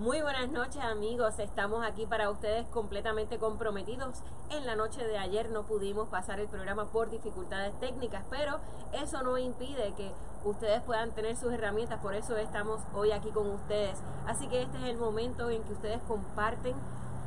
Muy buenas noches amigos, estamos aquí para ustedes completamente comprometidos. En la noche de ayer no pudimos pasar el programa por dificultades técnicas, pero eso no impide que ustedes puedan tener sus herramientas, por eso estamos hoy aquí con ustedes. Así que este es el momento en que ustedes comparten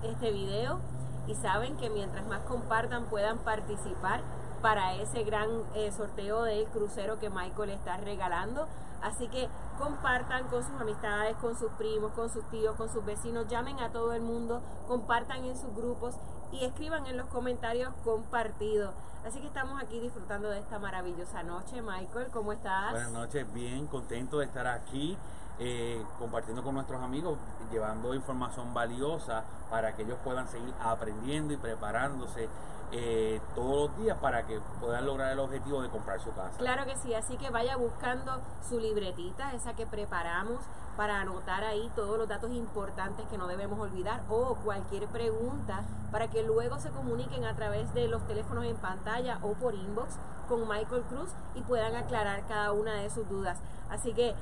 este video y saben que mientras más compartan puedan participar para ese gran eh, sorteo del crucero que Michael está regalando. Así que compartan con sus amistades, con sus primos, con sus tíos, con sus vecinos, llamen a todo el mundo, compartan en sus grupos y escriban en los comentarios compartido. Así que estamos aquí disfrutando de esta maravillosa noche. Michael, ¿cómo estás? Buenas noches, bien contento de estar aquí. Eh, compartiendo con nuestros amigos, llevando información valiosa para que ellos puedan seguir aprendiendo y preparándose eh, todos los días para que puedan lograr el objetivo de comprar su casa. Claro que sí, así que vaya buscando su libretita, esa que preparamos para anotar ahí todos los datos importantes que no debemos olvidar o cualquier pregunta para que luego se comuniquen a través de los teléfonos en pantalla o por inbox con Michael Cruz y puedan aclarar cada una de sus dudas. Así que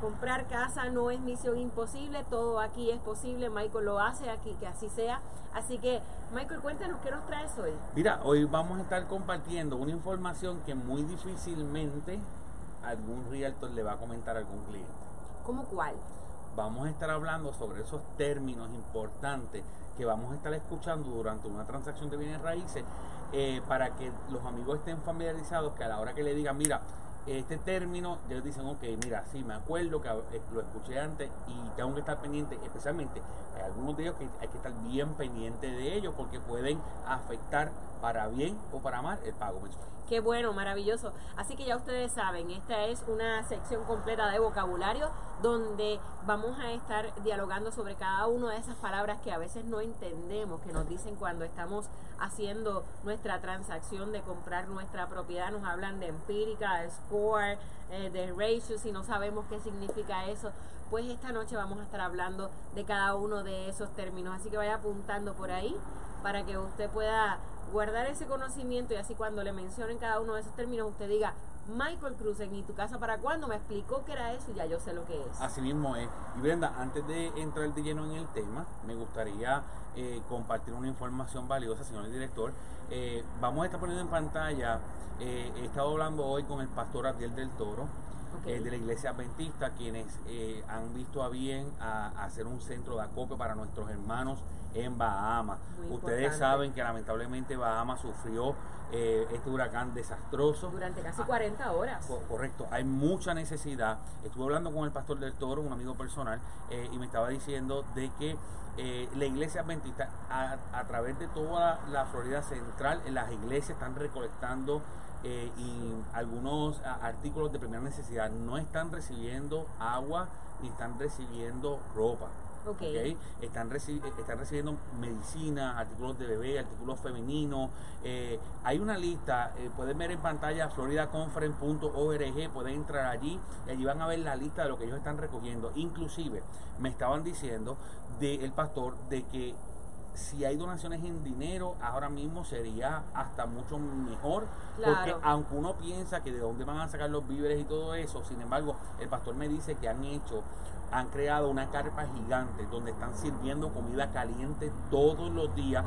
comprar casa no es misión imposible, todo aquí es posible, Michael lo hace aquí, que así sea. Así que, Michael, cuéntanos qué nos traes hoy. Mira, hoy vamos a estar compartiendo una información que muy difícilmente algún realtor le va a comentar a algún cliente. ¿Cómo cuál? Vamos a estar hablando sobre esos términos importantes que vamos a estar escuchando durante una transacción de bienes raíces eh, para que los amigos estén familiarizados que a la hora que le digan, mira, este término, ellos dicen, ok, mira, sí, me acuerdo que eh, lo escuché antes y tengo que estar pendiente, especialmente hay algunos de ellos que hay que estar bien pendiente de ellos porque pueden afectar para bien o para mal el pago mensual. Qué bueno, maravilloso. Así que ya ustedes saben, esta es una sección completa de vocabulario donde vamos a estar dialogando sobre cada una de esas palabras que a veces no entendemos, que nos dicen cuando estamos haciendo nuestra transacción de comprar nuestra propiedad. Nos hablan de empírica, de score, eh, de ratio, si no sabemos qué significa eso. Pues esta noche vamos a estar hablando de cada uno de esos términos. Así que vaya apuntando por ahí para que usted pueda guardar ese conocimiento y así cuando le mencionen cada uno de esos términos usted diga, Michael Cruz, ¿en tu casa para cuándo? Me explicó que era eso y ya yo sé lo que es. Así mismo es. Y Brenda, antes de entrar de lleno en el tema, me gustaría eh, compartir una información valiosa, señor director. Eh, vamos a estar poniendo en pantalla, eh, he estado hablando hoy con el pastor Abdiel del Toro, de la iglesia adventista, quienes han visto a bien a, hacer un centro de acopio para nuestros hermanos en Bahamas. Ustedes saben que lamentablemente Bahamas sufrió eh, este huracán desastroso. Durante casi 40 ah, horas. correcto, hay mucha necesidad. Estuve hablando con el pastor del Toro, un amigo personal, eh, y me estaba diciendo de que eh, la iglesia adventista, a, través de toda la Florida Central, en las iglesias están recolectando y algunos artículos de primera necesidad. No están recibiendo agua ni están recibiendo ropa. Okay. Están, recibiendo medicina, artículos de bebé, artículos femeninos. Eh, hay una lista, eh, pueden ver en pantalla floridaconference.org, pueden entrar allí y allí van a ver la lista de lo que ellos están recogiendo. Inclusive me estaban diciendo del pastor de que si hay donaciones en dinero, ahora mismo sería hasta mucho mejor, porque aunque uno piensa que de dónde van a sacar los víveres y todo eso, sin embargo, el pastor me dice que han hecho han creado una carpa gigante donde están sirviendo comida caliente todos los días.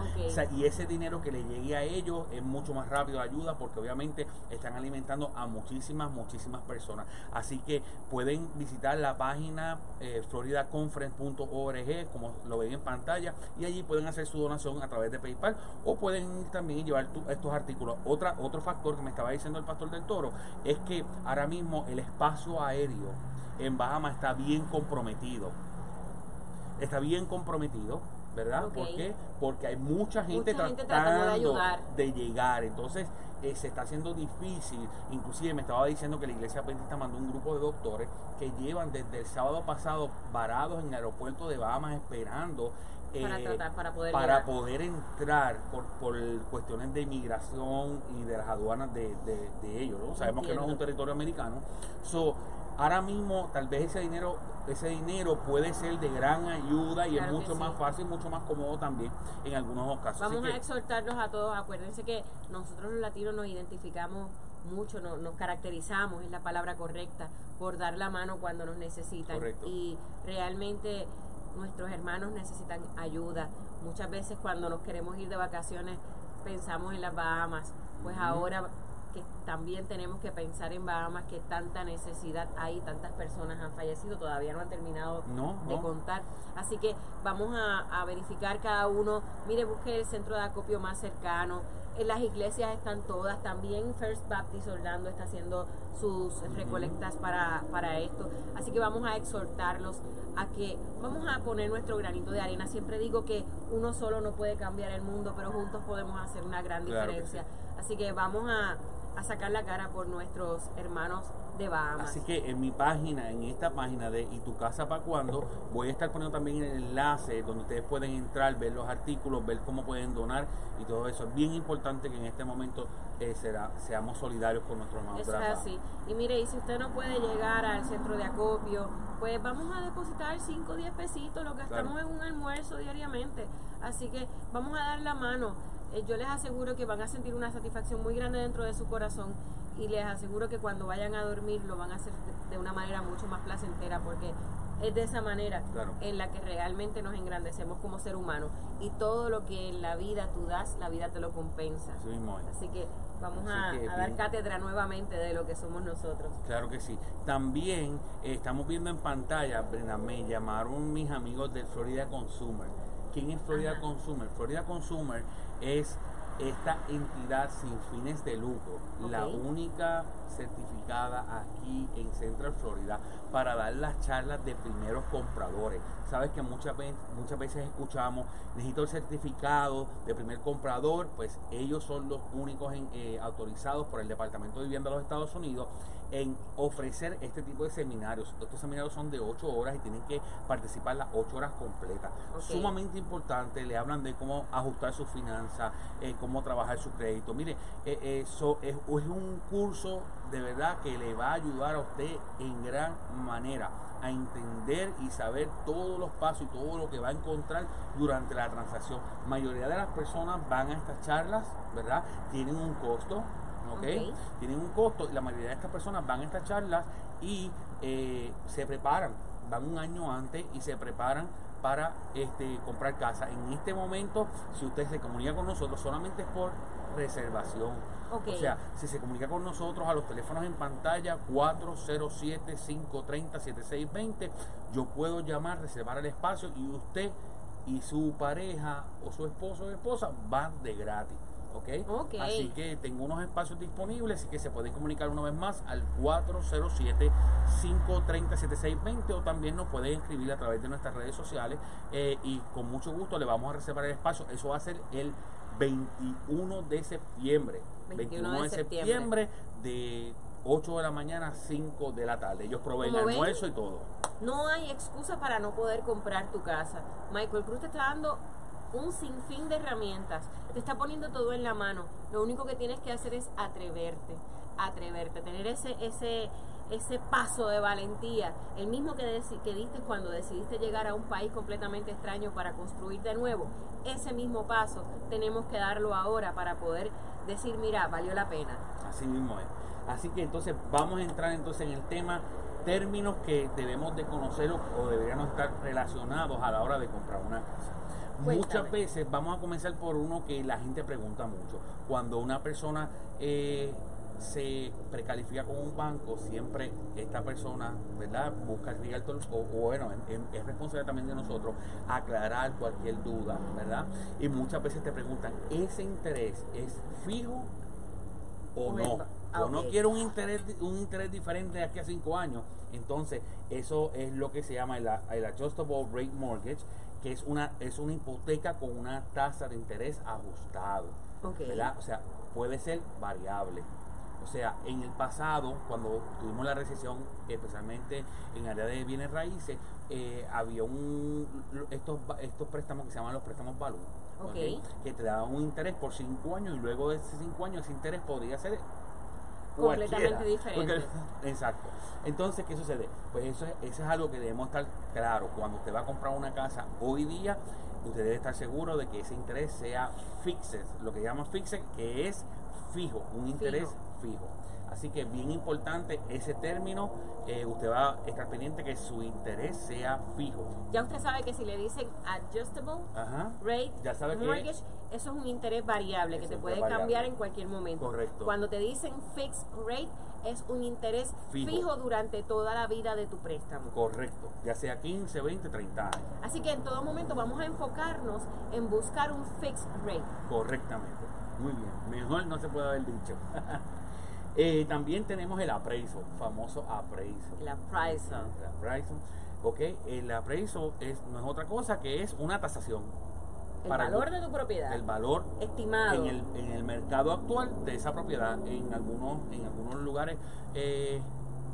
y ese dinero que le llegue a ellos es mucho más rápido ayuda porque obviamente están alimentando a muchísimas, muchísimas personas. Así que pueden visitar la página eh, floridaconference.org, como lo ven en pantalla, y allí pueden hacer su donación a través de PayPal o pueden también llevar estos artículos. Otra, otro factor que me estaba diciendo el pastor del toro es que ahora mismo el espacio aéreo en Bahamas está bien comprometido. Está bien comprometido, ¿verdad? ¿Por qué? Porque hay mucha gente, tratando, de, llegar. Entonces, eh, se está haciendo difícil. Inclusive me estaba diciendo que la iglesia adventista mandó un grupo de doctores que llevan desde el sábado pasado varados en el aeropuerto de Bahamas esperando para, eh, tratar, para, poder, para poder entrar por, por cuestiones de inmigración y de las aduanas de, de, ellos. ¿no? Sabemos que no es un territorio americano. So, ahora mismo tal vez ese dinero ese dinero puede ser de gran ayuda y es mucho más fácil, mucho más cómodo también en algunos casos. Vamos a exhortarlos a todos, acuérdense que nosotros los latinos nos identificamos mucho, nos caracterizamos, es la palabra correcta, por dar la mano cuando nos necesitan. Y realmente nuestros hermanos necesitan ayuda. Muchas veces cuando nos queremos ir de vacaciones pensamos en las Bahamas, pues ahora que también tenemos que pensar en Bahamas que tanta necesidad hay, tantas personas han fallecido, todavía no han terminado de contar. Así que vamos a, a, verificar cada uno, mire, busque el centro de acopio más cercano, en las iglesias están todas, también First Baptist Orlando está haciendo sus recolectas para, para esto. Así que vamos a exhortarlos a que vamos a poner nuestro granito de arena. Siempre digo que uno solo no puede cambiar el mundo, pero juntos podemos hacer una gran diferencia. Así que vamos a, a sacar la cara por nuestros hermanos de Bahamas. Así que en mi página, en esta página de ¿Y tu casa para cuando Voy a estar poniendo también el enlace donde ustedes pueden entrar, ver los artículos, ver cómo pueden donar y todo eso. Es bien importante que en este momento eh, será, seamos solidarios con nuestros hermanos. Eso es así. Y mire, y si usted no puede llegar al centro de acopio, pues vamos a depositar 5 o 10 pesitos, lo que gastamos en un almuerzo diariamente. Así que vamos a dar la mano. Eh, yo les aseguro que van a sentir una satisfacción muy grande dentro de su corazón y les aseguro que cuando vayan a dormir lo van a hacer de una manera mucho más placentera porque es de esa manera en la que realmente nos engrandecemos como ser humano y todo lo que en la vida tú das, la vida te lo compensa. Así que vamos a, dar cátedra nuevamente de lo que somos nosotros. Claro que sí. También eh, estamos viendo en pantalla, Brenda, me llamaron mis amigos de Florida Consumer. ¿Quién es Florida Consumer? Florida Consumer es esta entidad sin fines de lucro, la única certificada aquí en Central Florida para dar las charlas de primeros compradores. Sabes que muchas veces, muchas veces escuchamos, necesito el certificado de primer comprador, pues ellos son los únicos eh, autorizados por el Departamento de Vivienda de los Estados Unidos en ofrecer este tipo de seminarios. Estos seminarios son de 8 horas y tienen que participar las 8 horas completas. Sumamente importante, le hablan de cómo ajustar sus finanzas, eh, cómo trabajar su crédito. Mire, eh, eso es, es un curso de verdad que le va a ayudar a usted en gran manera a entender y saber todos los pasos y todo lo que va a encontrar durante la transacción. mayoría de las personas van a estas charlas, ¿verdad? Tienen un costo, ¿ok? Tienen un costo y la mayoría de estas personas van a estas charlas y eh, se preparan, van un año antes y se preparan para este, comprar casa. En este momento, si usted se comunica con nosotros, solamente es por reservación. O sea, si se comunica con nosotros a los teléfonos en pantalla 407-530-7620, yo puedo llamar, reservar el espacio y usted y su pareja o su esposo o esposa van de gratis. ¿okay? Así que tengo unos espacios disponibles y que se pueden comunicar una vez más al 407-530-7620 o también nos pueden escribir a través de nuestras redes sociales eh, y con mucho gusto le vamos a reservar el espacio. Eso va a ser el 21 de septiembre. 21, de, septiembre. de 8 de la mañana a 5 de la tarde. Ellos proveen almuerzo y todo. No hay excusa para no poder comprar tu casa. Michael Cruz te está dando un sinfín de herramientas. Te está poniendo todo en la mano. Lo único que tienes que hacer es atreverte. Atreverte. Tener ese, ese, ese paso de valentía, el mismo que, que diste cuando decidiste llegar a un país completamente extraño para construir de nuevo, ese mismo paso tenemos que darlo ahora para poder decir, mira, valió la pena. Así mismo es. Así que entonces vamos a entrar entonces en el tema términos que debemos de conocer o deberían estar relacionados a la hora de comprar una casa. Muchas veces vamos a comenzar por uno que la gente pregunta mucho. Cuando una persona eh, se precalifica con un banco, siempre esta persona, ¿verdad? Busca el realtor, o, bueno, es, responsable también de nosotros aclarar cualquier duda, ¿verdad? Y muchas veces te preguntan, ¿ese interés es fijo o no? O no quiero un interés, un interés diferente de aquí a cinco años. Entonces, eso es lo que se llama el, el Adjustable Rate Mortgage, que es una, es una hipoteca con una tasa de interés ajustado. ¿verdad? O sea, puede ser variable. O sea, en el pasado, cuando tuvimos la recesión, especialmente en área de bienes raíces, eh, había un estos estos préstamos que se llaman los préstamos balón, que te daban un interés por cinco años y luego de esos cinco años ese interés podría ser completamente diferente. exacto. Entonces, ¿qué sucede? Pues eso, eso es algo que debemos estar claro. Cuando usted va a comprar una casa hoy día, usted debe estar seguro de que ese interés sea fixed, lo que llaman fixed, que es fijo, un interés fijo. Así que bien importante ese término, eh, usted va a estar pendiente que su interés sea fijo. Ya usted sabe que si le dicen adjustable Ajá. rate Ya sabe que- mortgage, eso es un interés variable que te puede variable. cambiar en cualquier momento. Correcto. Cuando te dicen fixed rate, es un interés Fijo. fijo durante toda la vida de tu préstamo. Correcto, ya sea 15, 20, 30 años. Así que en todo momento vamos a enfocarnos en buscar un fixed rate. Correctamente. Muy bien. Mejor no se puede haber dicho. Eh, también tenemos el appraisal, famoso appraisal. El appraisal. El appraisal. Ok, el appraisal es, no es otra cosa que es una tasación. El Para valor el- de tu propiedad. El valor estimado. en el, en el mercado actual de esa propiedad. En algunos, en algunos lugares, eh,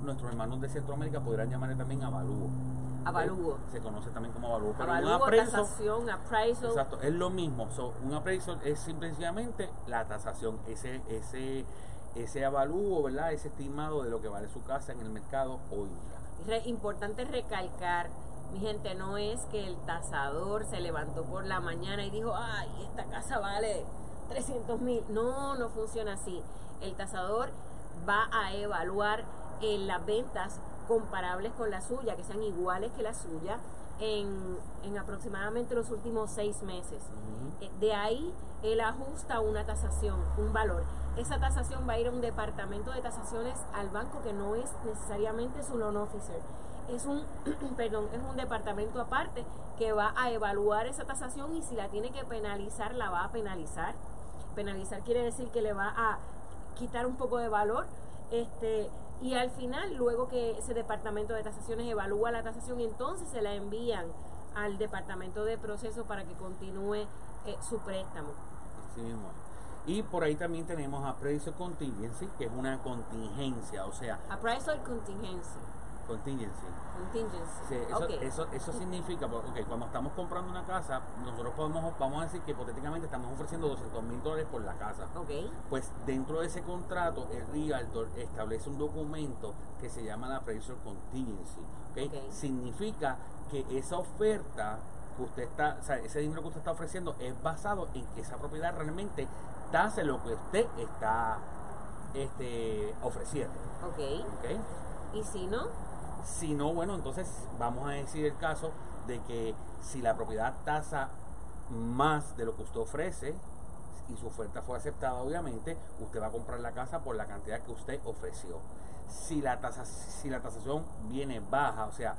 nuestros hermanos de Centroamérica podrán llamarle también avalúo. Avalúo. Se conoce también como avalúo. Pero un Avalúo, appraisal- tasación, appraisal. Exacto, es lo mismo. So, un appraisal es simplemente la tasación, ese, ese, ese avalúo, ¿verdad? Ese estimado de lo que vale su casa en el mercado hoy día. Re- importante recalcar, mi gente, no es que el tasador se levantó por la mañana y dijo, ay, esta casa vale 300 mil. No, no funciona así. El tasador va a evaluar eh, las ventas comparables con la suya, que sean iguales que la suya, en, en aproximadamente los últimos seis meses. Eh, De ahí él ajusta una tasación, un valor. Esa tasación va a ir a un departamento de tasaciones al banco que no es necesariamente su loan officer. Es un, perdón, es un departamento aparte que va a evaluar esa tasación y si la tiene que penalizar, la va a penalizar. Penalizar quiere decir que le va a quitar un poco de valor. Este, y al final, luego que ese departamento de tasaciones evalúa la tasación, entonces se la envían al departamento de proceso para que continúe eh, su préstamo. Así mismo. Y por ahí también tenemos appraisal contingency, que es una contingencia, o sea, Appraisal contingency. Contingency. Contingency. Sí, eso, Ok. eso, eso significa, porque cuando estamos comprando una casa, nosotros podemos, vamos a decir que hipotéticamente estamos ofreciendo 200 mil dólares por la casa. Ok. Pues dentro de ese contrato, el realtor establece un documento que se llama la appraisal contingency. ¿ok? Ok. Significa que esa oferta que usted está, o sea, ese dinero que usted está ofreciendo es basado en que esa propiedad realmente hace lo que usted está este, ofreciendo. Ok. ¿ok? Y si no, Si no, bueno, entonces vamos a decir el caso de que si la propiedad tasa más de lo que usted ofrece y su oferta fue aceptada, obviamente, usted va a comprar la casa por la cantidad que usted ofreció. Si la, tasa, si la tasación viene baja, o sea,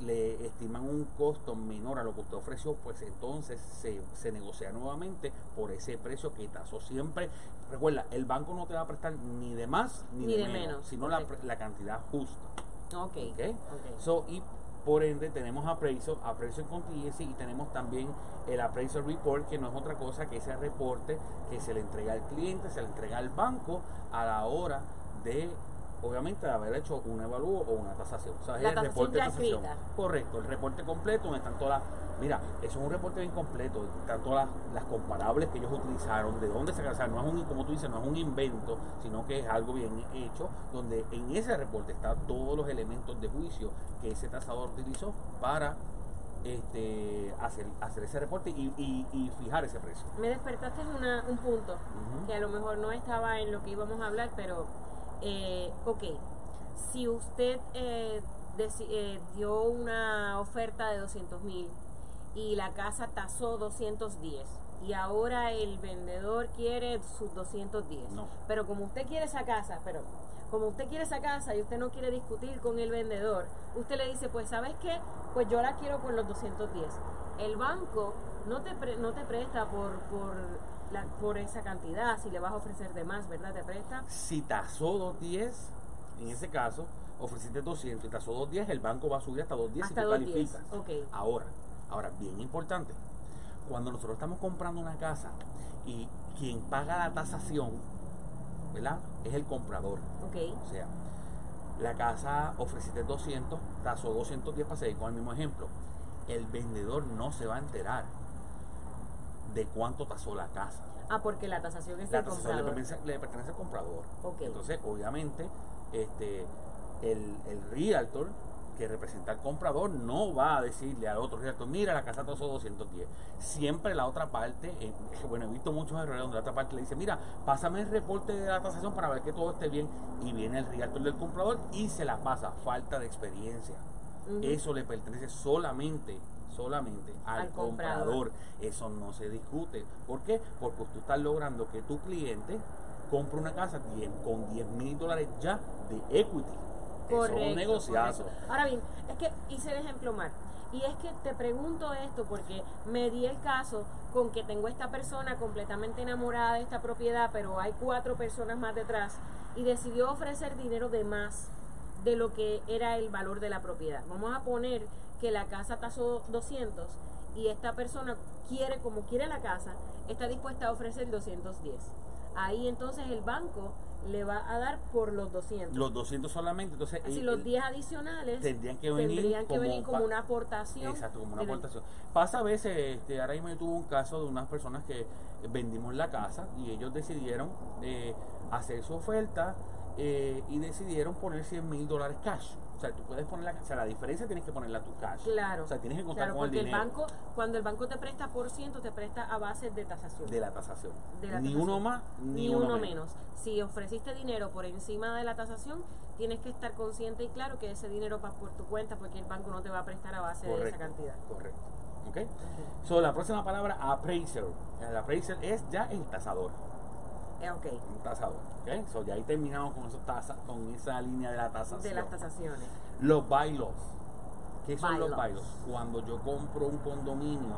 le estiman un costo menor a lo que usted ofreció, pues entonces se, se negocia nuevamente por ese precio que tasó siempre. Recuerda, el banco no te va a prestar ni de más ni, Ni de, de menos, menos, sino la, la cantidad justa. Ok. ¿ok? Ok. So, y por ende tenemos appraisal, appraisal contingency y tenemos también el appraisal report, que no es otra cosa que ese reporte que se le entrega al cliente, se le entrega al banco a la hora de, obviamente, haber hecho un evalúo o una tasación. O sea, es La el reporte de tasación. Correcto, el reporte completo donde están todas las... Mira, eso es un reporte bien completo, están todas las, las comparables que ellos utilizaron, de dónde sacaron, o sea, no es un, como tú dices, no es un invento, sino que es algo bien hecho, donde en ese reporte están todos los elementos de juicio que ese tasador utilizó para este, hacer, hacer ese reporte y, y- y fijar ese precio. Me despertaste una- un punto que a lo mejor no estaba en lo que íbamos a hablar, pero, eh, ok, si usted eh, eh, dio una oferta de 200 mil y la casa tasó 210 y ahora el vendedor quiere sus 210, No. pero como usted quiere esa casa, pero como usted quiere esa casa y usted no quiere discutir con el vendedor, usted le dice, pues sabes qué, pues yo la quiero por los 210. El banco no te, pre- no te presta por, por, la, por esa cantidad, si le vas a ofrecer de más, ¿verdad? Te presta. Si tasó 210, en ese caso, ofreciste 200 y tasó 210, el banco va a subir hasta 210 Hasta si tú 210, calificas. Ahora, ahora, bien importante, cuando nosotros estamos comprando una casa y quien paga la tasación, ¿verdad? Es el comprador. O sea, la casa ofreciste 200, tasó 210 para seguir con el mismo ejemplo. El vendedor no se va a enterar de cuánto tasó la casa. ah, porque la tasación es La del tasación le comprador. pertenece, le pertenece al comprador. Entonces, obviamente, este, el, el realtor que representa al comprador no va a decirle al otro realtor, mira, la casa tasó 210. Siempre la otra parte, eh, bueno, he visto muchos errores donde la otra parte le dice, mira, pásame el reporte de la tasación para ver que todo esté bien. Y viene el realtor del comprador y se la pasa. Falta de experiencia. Eso le pertenece solamente solamente al, Al comprador. comprador. Eso no se discute. ¿Por qué? Porque tú estás logrando que tu cliente compre una casa 10 con 10 mil dólares ya de equity. Eso es un negociazo. correcto. Ahora bien, es que hice el ejemplo mal. Y es que te pregunto esto porque me di el caso con que tengo esta persona completamente enamorada de esta propiedad, pero hay cuatro personas más detrás y decidió ofrecer dinero de más de lo que era el valor de la propiedad. Vamos a poner que la casa tasó 200 y esta persona quiere, como quiere la casa, está dispuesta a ofrecer 210. Ahí entonces el banco le va a dar por los 200. Los 200 solamente, entonces Así el- los el- 10 adicionales tendrían que venir tendrían que como venir como una aportación. Exacto, como una aportación. Pasa a veces, este, ahora mismo yo tuve un caso de unas personas que vendimos la casa y ellos decidieron eh, hacer su oferta eh, y decidieron poner 100 mil dólares cash. O sea, tú puedes poner la, o sea, la diferencia tienes que ponerla tu cash. Claro. O sea, tienes que contar Claro, con el porque el dinero banco, cuando el banco te presta por ciento, te presta a base de tasación. de la tasación. de la ni tasación. uno más, ni, ni uno menos. Si ofreciste dinero por encima de la tasación, tienes que estar consciente y claro que ese dinero va por tu cuenta porque el banco no te va a prestar a base de esa cantidad. Correcto. ¿Ok? So, la próxima palabra, appraiser. El appraiser es ya el tasador. Eh, ok, Un tasador. ¿Ok? So, ya ahí terminamos con, esos tasa, con esa línea de la tasación. de las tasaciones. Los bylaws. ¿Qué son los bylaws? Cuando yo compro un condominio